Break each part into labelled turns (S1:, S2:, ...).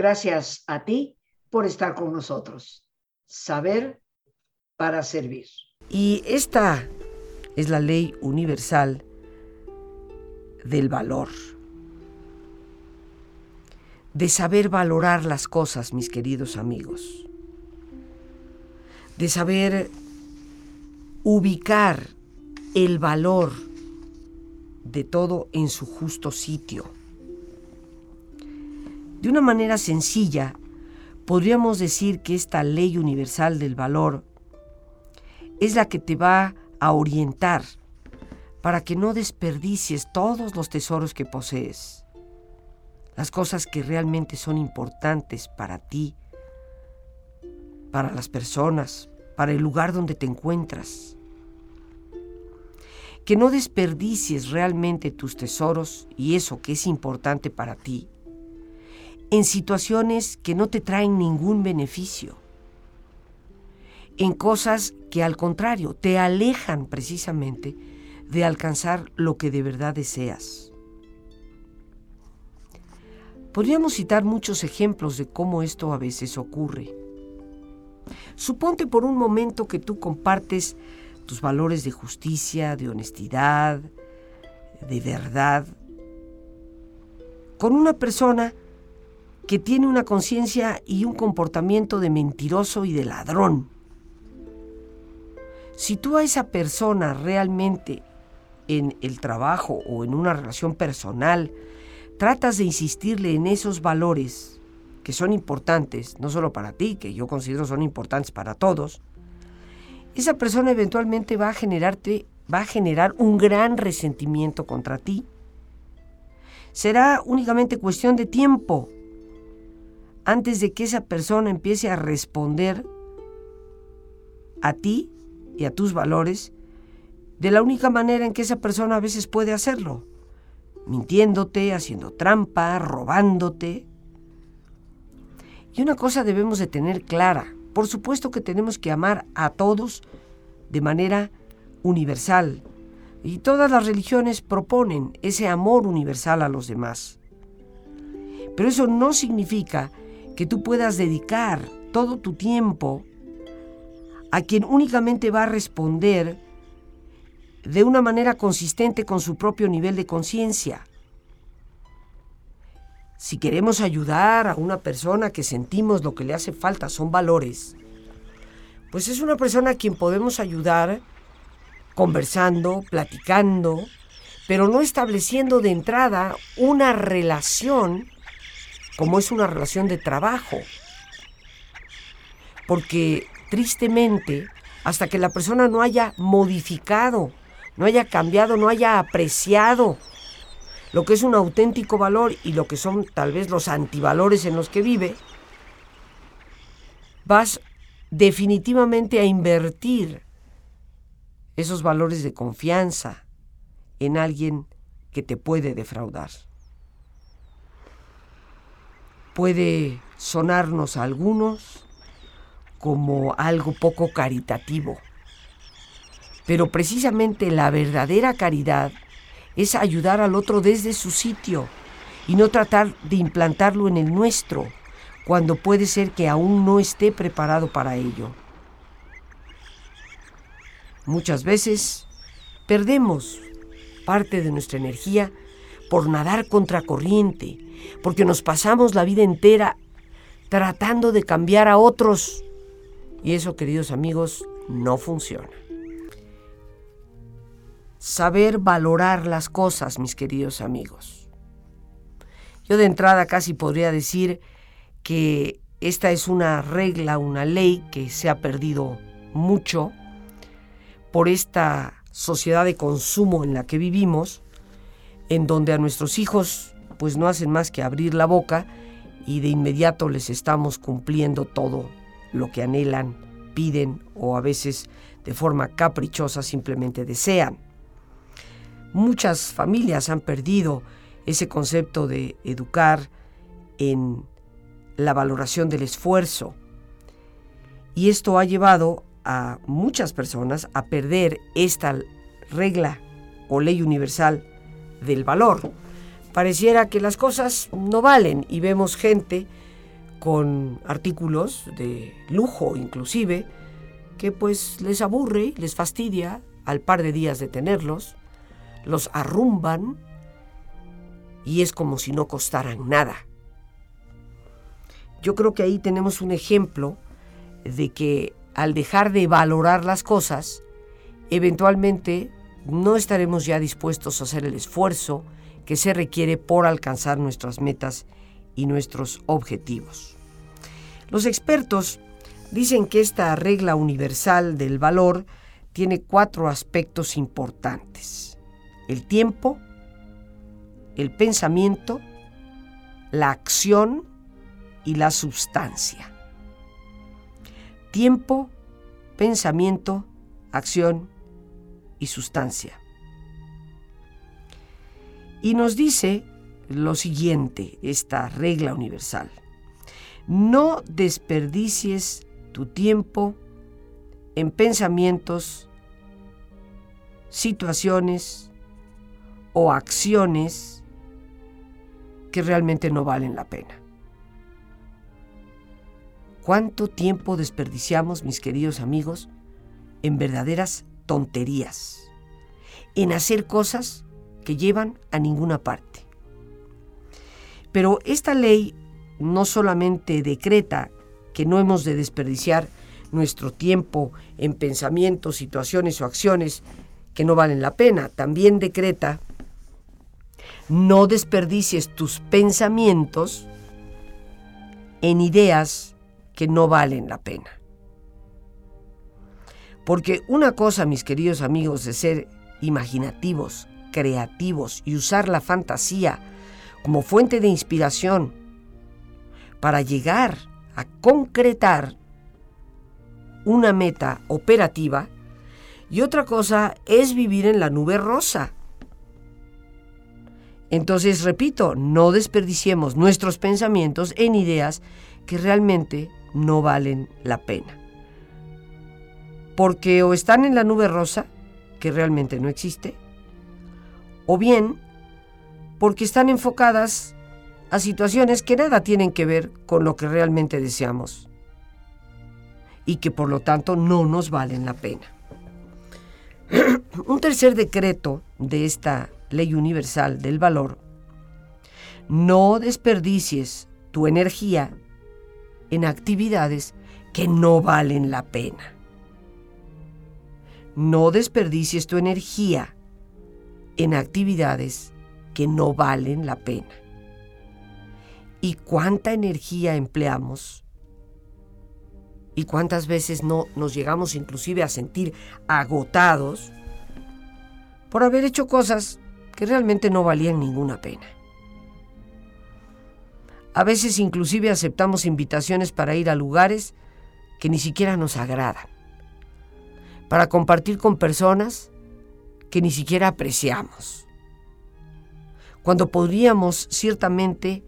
S1: Gracias a ti por estar con nosotros. Saber para servir.
S2: Y esta es la ley universal del valor. De saber valorar las cosas, mis queridos amigos. De saber ubicar el valor de todo en su justo sitio. De una manera sencilla, podríamos decir que esta ley universal del valor es la que te va a orientar para que no desperdicies todos los tesoros que posees, las cosas que realmente son importantes para ti, para las personas, para el lugar donde te encuentras. Que no desperdicies realmente tus tesoros y eso que es importante para ti en situaciones que no te traen ningún beneficio, en cosas que al contrario te alejan precisamente de alcanzar lo que de verdad deseas. Podríamos citar muchos ejemplos de cómo esto a veces ocurre. Suponte por un momento que tú compartes tus valores de justicia, de honestidad, de verdad, con una persona que tiene una conciencia y un comportamiento de mentiroso y de ladrón. Si tú a esa persona realmente en el trabajo o en una relación personal tratas de insistirle en esos valores que son importantes, no solo para ti, que yo considero son importantes para todos, esa persona eventualmente va a generarte, va a generar un gran resentimiento contra ti. Será únicamente cuestión de tiempo antes de que esa persona empiece a responder a ti y a tus valores de la única manera en que esa persona a veces puede hacerlo, mintiéndote, haciendo trampa, robándote. Y una cosa debemos de tener clara, por supuesto que tenemos que amar a todos de manera universal, y todas las religiones proponen ese amor universal a los demás. Pero eso no significa que tú puedas dedicar todo tu tiempo a quien únicamente va a responder de una manera consistente con su propio nivel de conciencia. Si queremos ayudar a una persona que sentimos lo que le hace falta son valores, pues es una persona a quien podemos ayudar conversando, platicando, pero no estableciendo de entrada una relación como es una relación de trabajo. Porque tristemente, hasta que la persona no haya modificado, no haya cambiado, no haya apreciado lo que es un auténtico valor y lo que son tal vez los antivalores en los que vive, vas definitivamente a invertir esos valores de confianza en alguien que te puede defraudar puede sonarnos a algunos como algo poco caritativo. Pero precisamente la verdadera caridad es ayudar al otro desde su sitio y no tratar de implantarlo en el nuestro, cuando puede ser que aún no esté preparado para ello. Muchas veces perdemos parte de nuestra energía por nadar contracorriente, porque nos pasamos la vida entera tratando de cambiar a otros. Y eso, queridos amigos, no funciona. Saber valorar las cosas, mis queridos amigos. Yo de entrada casi podría decir que esta es una regla, una ley que se ha perdido mucho por esta sociedad de consumo en la que vivimos, en donde a nuestros hijos pues no hacen más que abrir la boca y de inmediato les estamos cumpliendo todo lo que anhelan, piden o a veces de forma caprichosa simplemente desean. Muchas familias han perdido ese concepto de educar en la valoración del esfuerzo y esto ha llevado a muchas personas a perder esta regla o ley universal del valor pareciera que las cosas no valen y vemos gente con artículos de lujo inclusive, que pues les aburre, les fastidia al par de días de tenerlos, los arrumban y es como si no costaran nada. Yo creo que ahí tenemos un ejemplo de que al dejar de valorar las cosas, eventualmente no estaremos ya dispuestos a hacer el esfuerzo que se requiere por alcanzar nuestras metas y nuestros objetivos. Los expertos dicen que esta regla universal del valor tiene cuatro aspectos importantes. El tiempo, el pensamiento, la acción y la sustancia. Tiempo, pensamiento, acción y sustancia. Y nos dice lo siguiente, esta regla universal. No desperdicies tu tiempo en pensamientos, situaciones o acciones que realmente no valen la pena. ¿Cuánto tiempo desperdiciamos, mis queridos amigos, en verdaderas tonterías, en hacer cosas llevan a ninguna parte? Pero esta ley no solamente decreta que no hemos de desperdiciar nuestro tiempo en pensamientos, situaciones o acciones que no valen la pena, también decreta no desperdicies tus pensamientos en ideas que no valen la pena. Porque una cosa, mis queridos amigos, de ser imaginativos, creativos y usar la fantasía como fuente de inspiración para llegar a concretar una meta operativa y otra cosa es vivir en la nube rosa. Entonces, repito, no desperdiciemos nuestros pensamientos en ideas que realmente no valen la pena. Porque o están en la nube rosa, que realmente no existe, o bien porque están enfocadas a situaciones que nada tienen que ver con lo que realmente deseamos y que por lo tanto no nos valen la pena. Un tercer decreto de esta ley universal del valor, no desperdicies tu energía en actividades que no valen la pena. No desperdicies tu energía en actividades que no valen la pena. ¿Y cuánta energía empleamos y cuántas veces no nos llegamos inclusive a sentir agotados por haber hecho cosas que realmente no valían ninguna pena. A veces inclusive aceptamos invitaciones para ir a lugares que ni siquiera nos agradan, para compartir con personas que ni siquiera apreciamos, cuando podríamos ciertamente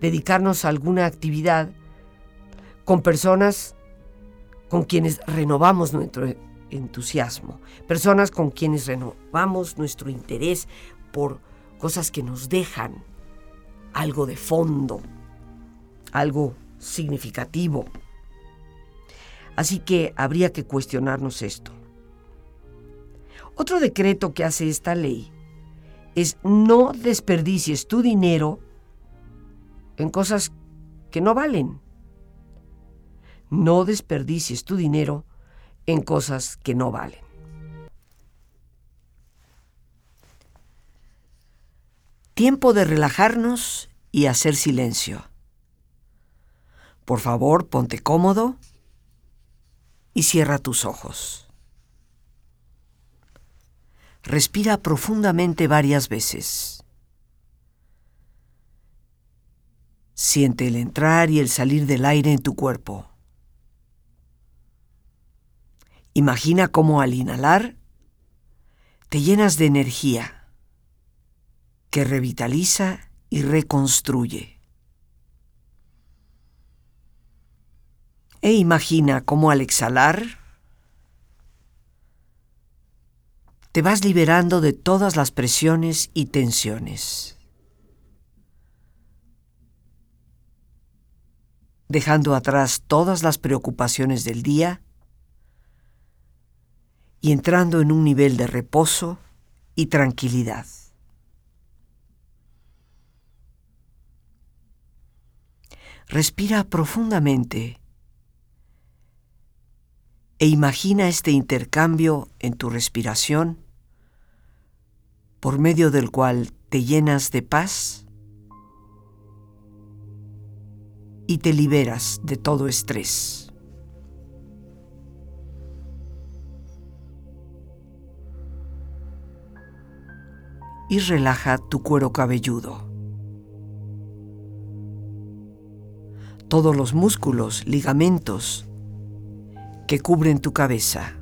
S2: dedicarnos a alguna actividad con personas con quienes renovamos nuestro entusiasmo, personas con quienes renovamos nuestro interés por cosas que nos dejan algo de fondo, algo significativo. Así que habría que cuestionarnos esto. Otro decreto que hace esta ley es no desperdicies tu dinero en cosas que no valen no desperdicies tu dinero en cosas que no valen. Tiempo de relajarnos y hacer silencio. Por favor, ponte cómodo y cierra tus ojos. Respira profundamente varias veces. Siente el entrar y el salir del aire en tu cuerpo. Imagina cómo al inhalar te llenas de energía que revitaliza y reconstruye. E imagina cómo al exhalar te vas liberando de todas las presiones y tensiones. dejando atrás todas las preocupaciones del día y entrando en un nivel de reposo y tranquilidad. Respira profundamente e imagina este intercambio en tu respiración por medio del cual te llenas de paz y te liberas de todo estrés. Y relaja tu cuero cabelludo. Todos los músculos, ligamentos que cubren tu cabeza.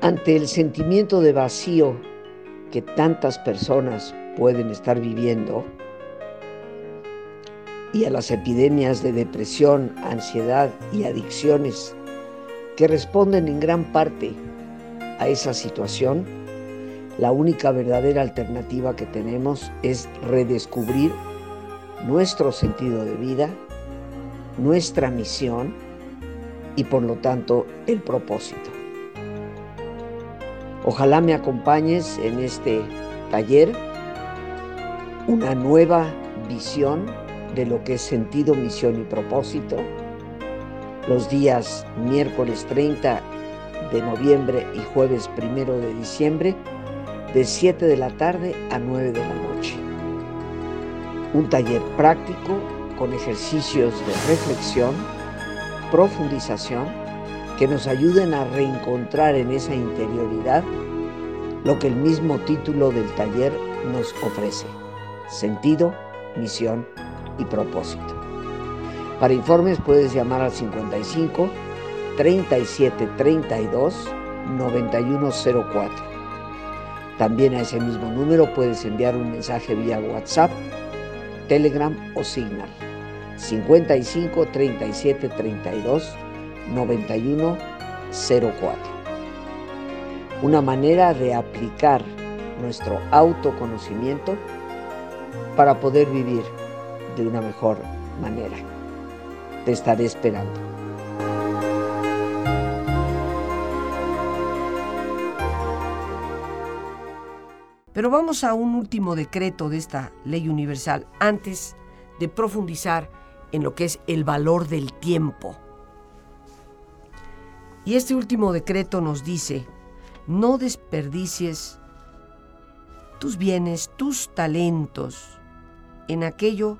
S1: Ante el sentimiento de vacío que tantas personas pueden estar viviendo y a las epidemias de depresión, ansiedad y adicciones que responden en gran parte a esa situación, la única verdadera alternativa que tenemos es redescubrir nuestro sentido de vida, nuestra misión y por lo tanto el propósito. Ojalá me acompañes en este taller, una nueva visión de lo que es sentido, misión y propósito, los días miércoles 30 de noviembre y jueves 1 de diciembre, de 7 de la tarde a 9 de la noche. Un taller práctico con ejercicios de reflexión, profundización, que nos ayuden a reencontrar en esa interioridad lo que el mismo título del taller nos ofrece, sentido, misión y propósito. Para informes puedes llamar al 55 37 32 9104. También a ese mismo número puedes enviar un mensaje vía WhatsApp, Telegram o Signal. 55 37 32 9104. Una manera de aplicar nuestro autoconocimiento para poder vivir de una mejor manera. Te estaré esperando.
S2: Pero vamos a un último decreto de esta ley universal antes de profundizar en lo que es el valor del tiempo. Y este último decreto nos dice, no desperdicies tus bienes, tus talentos en aquello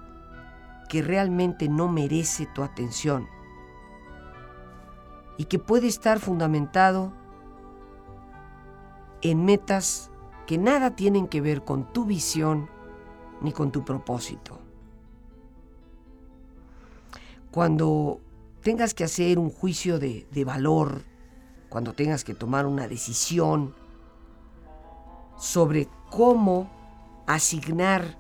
S2: que realmente no merece tu atención y que puede estar fundamentado en metas que nada tienen que ver con tu visión ni con tu propósito. Cuando tengas que hacer un juicio de, de valor, cuando tengas que tomar una decisión sobre cómo asignar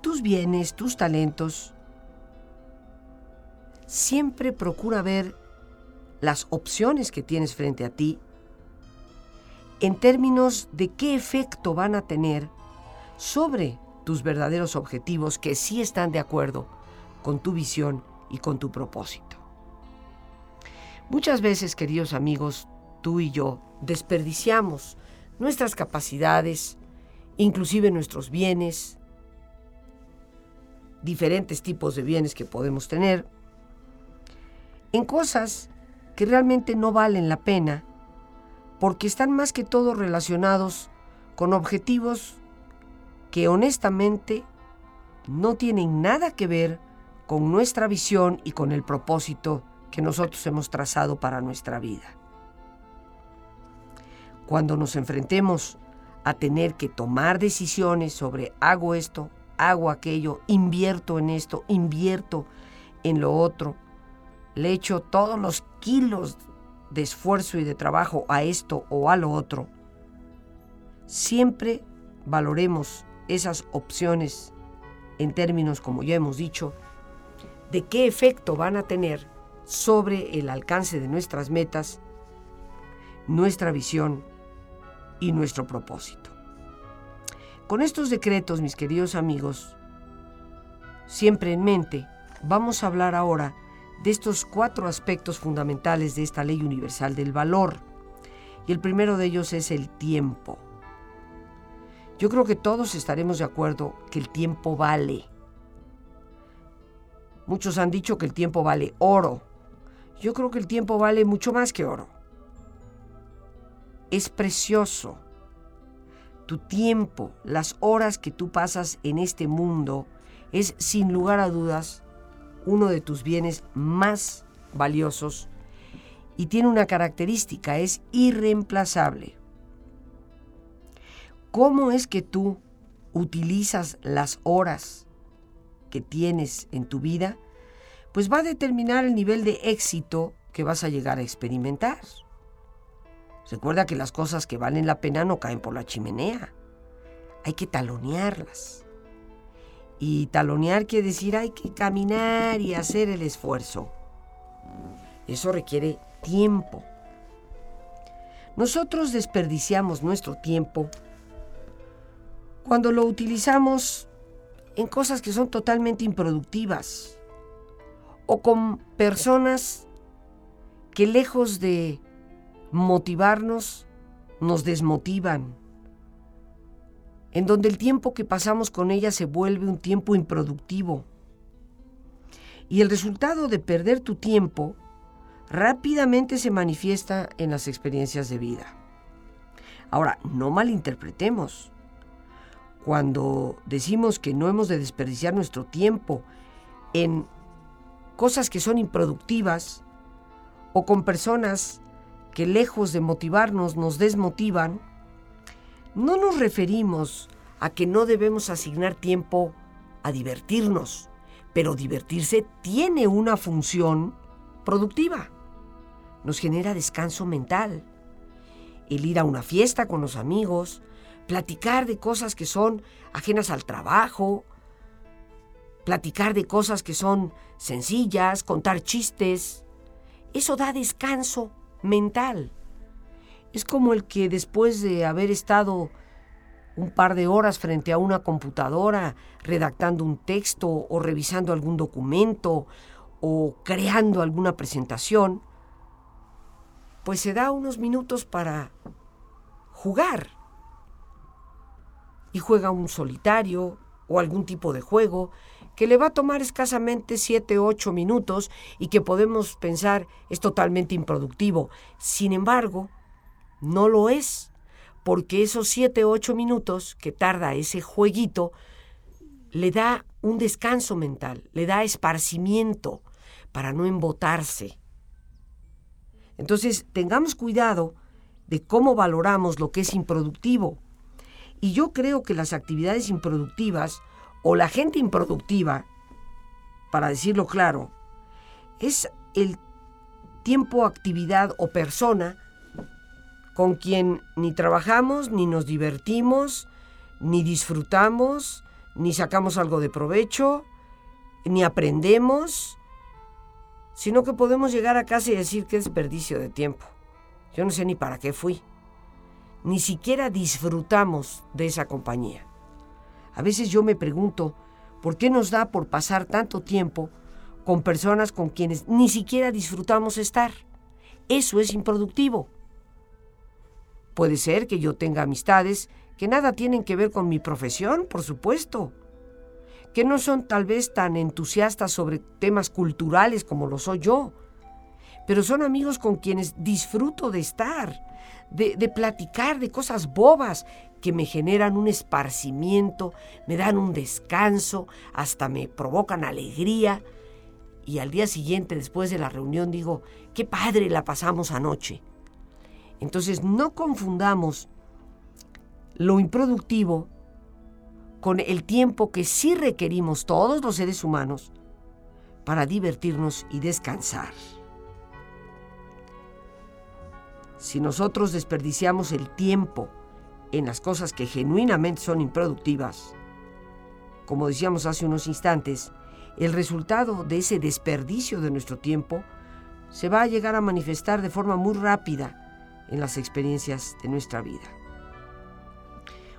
S2: tus bienes, tus talentos, siempre procura ver las opciones que tienes frente a ti en términos de qué efecto van a tener sobre tus verdaderos objetivos que sí están de acuerdo con tu visión y con tu propósito. Muchas veces, queridos amigos, tú y yo desperdiciamos nuestras capacidades, inclusive nuestros bienes, diferentes tipos de bienes que podemos tener, en cosas que realmente no valen la pena, porque están más que todo relacionados con objetivos que honestamente no tienen nada que ver con nuestra visión y con el propósito que nosotros hemos trazado para nuestra vida. Cuando nos enfrentemos a tener que tomar decisiones sobre hago esto, hago aquello, invierto en esto, invierto en lo otro, le echo todos los kilos de esfuerzo y de trabajo a esto o a lo otro, siempre valoremos esas opciones en términos, como ya hemos dicho, de qué efecto van a tener sobre el alcance de nuestras metas, nuestra visión y nuestro propósito. Con estos decretos, mis queridos amigos, siempre en mente, vamos a hablar ahora de estos cuatro aspectos fundamentales de esta ley universal del valor. Y el primero de ellos es el tiempo. Yo creo que todos estaremos de acuerdo que el tiempo vale. Muchos han dicho que el tiempo vale oro. Yo creo que el tiempo vale mucho más que oro. Es precioso. Tu tiempo, las horas que tú pasas en este mundo, es sin lugar a dudas uno de tus bienes más valiosos y tiene una característica, es irreemplazable. ¿Cómo es que tú utilizas las horas que tienes en tu vida? Pues va a determinar el nivel de éxito que vas a llegar a experimentar. Recuerda que las cosas que valen la pena no caen por la chimenea. Hay que talonearlas. Y talonear quiere decir hay que caminar y hacer el esfuerzo. Eso requiere tiempo. Nosotros desperdiciamos nuestro tiempo cuando lo utilizamos en cosas que son totalmente improductivas o con personas que lejos de motivarnos nos desmotivan en donde el tiempo que pasamos con ella se vuelve un tiempo improductivo. Y el resultado de perder tu tiempo rápidamente se manifiesta en las experiencias de vida. Ahora, no malinterpretemos. Cuando decimos que no hemos de desperdiciar nuestro tiempo en cosas que son improductivas o con personas que lejos de motivarnos nos desmotivan, no nos referimos a que no debemos asignar tiempo a divertirnos, pero divertirse tiene una función productiva. Nos genera descanso mental. El ir a una fiesta con los amigos, platicar de cosas que son ajenas al trabajo, platicar de cosas que son sencillas, contar chistes, eso da descanso mental. Es como el que después de haber estado un par de horas frente a una computadora redactando un texto o revisando algún documento o creando alguna presentación, pues se da unos minutos para jugar. Y juega un solitario o algún tipo de juego que le va a tomar escasamente 7 o 8 minutos y que podemos pensar es totalmente improductivo. Sin embargo, no lo es, porque esos 7 o 8 minutos que tarda ese jueguito le da un descanso mental, le da esparcimiento para no embotarse. Entonces, tengamos cuidado de cómo valoramos lo que es improductivo. Y yo creo que las actividades improductivas o la gente improductiva, para decirlo claro, es el tiempo, actividad o persona con quien ni trabajamos, ni nos divertimos, ni disfrutamos, ni sacamos algo de provecho, ni aprendemos, sino que podemos llegar a casa y decir que es desperdicio de tiempo. Yo no sé ni para qué fui. Ni siquiera disfrutamos de esa compañía. A veces yo me pregunto, ¿por qué nos da por pasar tanto tiempo con personas con quienes ni siquiera disfrutamos estar? Eso es improductivo. Puede ser que yo tenga amistades que nada tienen que ver con mi profesión, por supuesto, que no son tal vez tan entusiastas sobre temas culturales como lo soy yo, pero son amigos con quienes disfruto de estar, de, de platicar de cosas bobas que me generan un esparcimiento, me dan un descanso, hasta me provocan alegría. Y al día siguiente, después de la reunión, digo, qué padre la pasamos anoche. Entonces no confundamos lo improductivo con el tiempo que sí requerimos todos los seres humanos para divertirnos y descansar. Si nosotros desperdiciamos el tiempo en las cosas que genuinamente son improductivas, como decíamos hace unos instantes, el resultado de ese desperdicio de nuestro tiempo se va a llegar a manifestar de forma muy rápida en las experiencias de nuestra vida.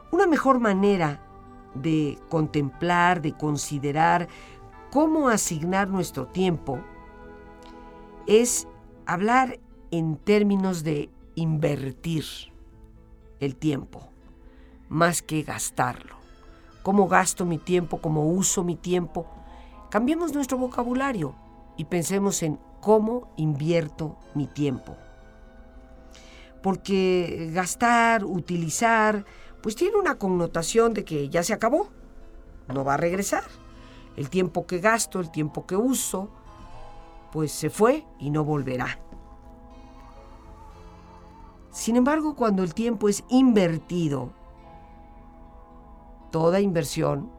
S2: Una mejor manera de contemplar, de considerar cómo asignar nuestro tiempo es hablar en términos de invertir el tiempo, más que gastarlo. ¿Cómo gasto mi tiempo? ¿Cómo uso mi tiempo? Cambiemos nuestro vocabulario y pensemos en cómo invierto mi tiempo. Porque gastar, utilizar, pues tiene una connotación de que ya se acabó, no va a regresar. El tiempo que gasto, el tiempo que uso, pues se fue y no volverá. Sin embargo, cuando el tiempo es invertido, toda inversión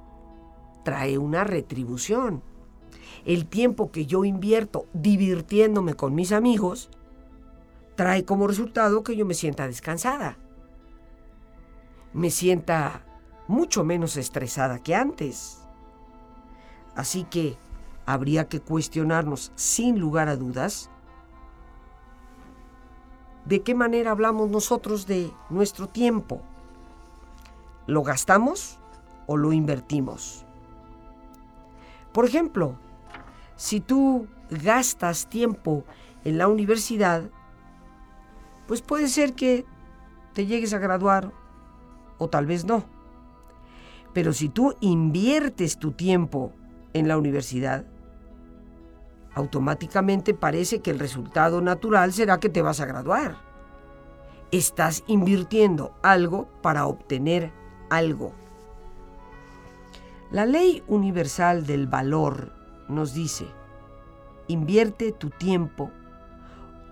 S2: trae una retribución. El tiempo que yo invierto divirtiéndome con mis amigos trae como resultado que yo me sienta descansada. Me sienta mucho menos estresada que antes. Así que habría que cuestionarnos sin lugar a dudas de qué manera hablamos nosotros de nuestro tiempo. ¿Lo gastamos o lo invertimos? Por ejemplo, si tú gastas tiempo en la universidad, pues puede ser que te llegues a graduar o tal vez no. Pero si tú inviertes tu tiempo en la universidad, automáticamente parece que el resultado natural será que te vas a graduar. Estás invirtiendo algo para obtener algo. La ley universal del valor nos dice, invierte tu tiempo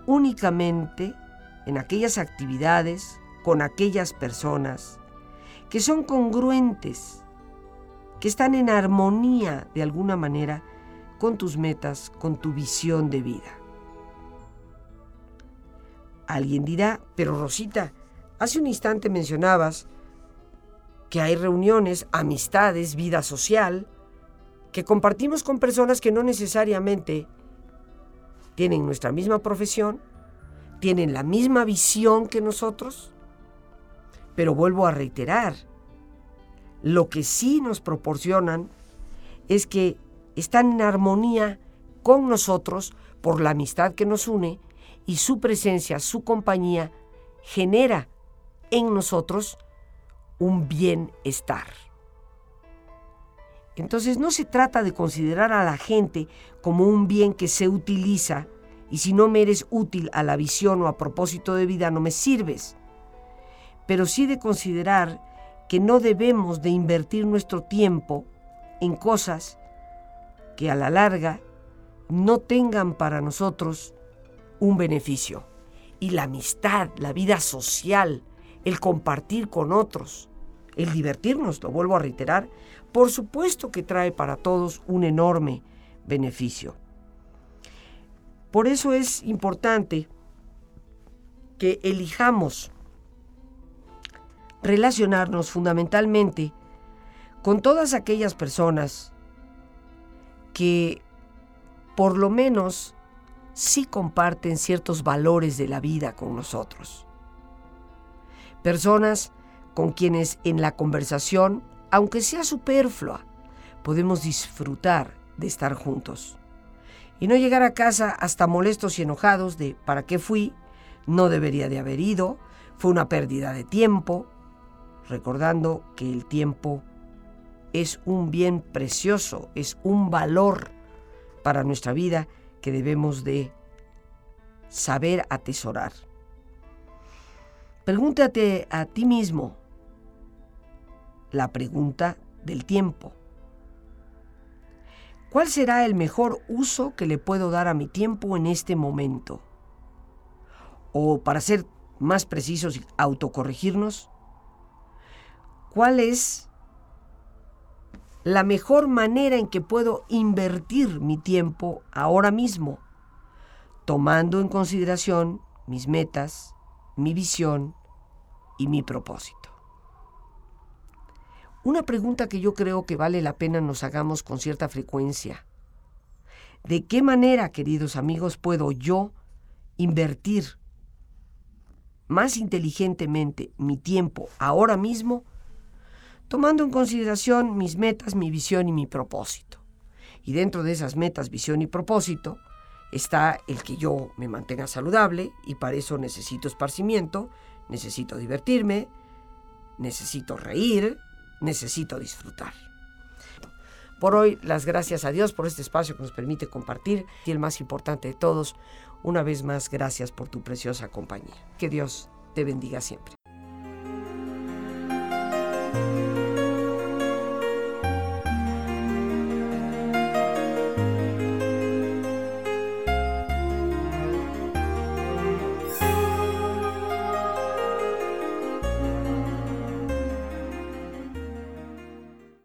S2: únicamente en aquellas actividades, con aquellas personas que son congruentes, que están en armonía de alguna manera con tus metas, con tu visión de vida. Alguien dirá, pero Rosita, hace un instante mencionabas que hay reuniones, amistades, vida social, que compartimos con personas que no necesariamente tienen nuestra misma profesión, tienen la misma visión que nosotros. Pero vuelvo a reiterar, lo que sí nos proporcionan es que están en armonía con nosotros por la amistad que nos une y su presencia, su compañía, genera en nosotros un bienestar. Entonces no se trata de considerar a la gente como un bien que se utiliza y si no me eres útil a la visión o a propósito de vida no me sirves, pero sí de considerar que no debemos de invertir nuestro tiempo en cosas que a la larga no tengan para nosotros un beneficio. Y la amistad, la vida social, el compartir con otros, el divertirnos, lo vuelvo a reiterar, por supuesto que trae para todos un enorme beneficio. Por eso es importante que elijamos relacionarnos fundamentalmente con todas aquellas personas que por lo menos sí comparten ciertos valores de la vida con nosotros. Personas con quienes en la conversación, aunque sea superflua, podemos disfrutar de estar juntos. Y no llegar a casa hasta molestos y enojados de ¿para qué fui? No debería de haber ido, fue una pérdida de tiempo, recordando que el tiempo es un bien precioso, es un valor para nuestra vida que debemos de saber atesorar. Pregúntate a ti mismo la pregunta del tiempo. ¿Cuál será el mejor uso que le puedo dar a mi tiempo en este momento? O para ser más precisos y autocorregirnos, ¿cuál es la mejor manera en que puedo invertir mi tiempo ahora mismo, tomando en consideración mis metas, mi visión y mi propósito. Una pregunta que yo creo que vale la pena nos hagamos con cierta frecuencia ¿De qué manera, queridos amigos, puedo yo invertir más inteligentemente mi tiempo ahora mismo, tomando en consideración mis metas, mi visión y mi propósito? Y dentro de esas metas, visión y propósito, está el que yo me mantenga saludable y para eso necesito esparcimiento, necesito divertirme, necesito reír, necesito disfrutar. Por hoy, las gracias a Dios por este espacio que nos permite compartir y el más importante de todos, una vez más, gracias por tu preciosa compañía. Que Dios te bendiga siempre.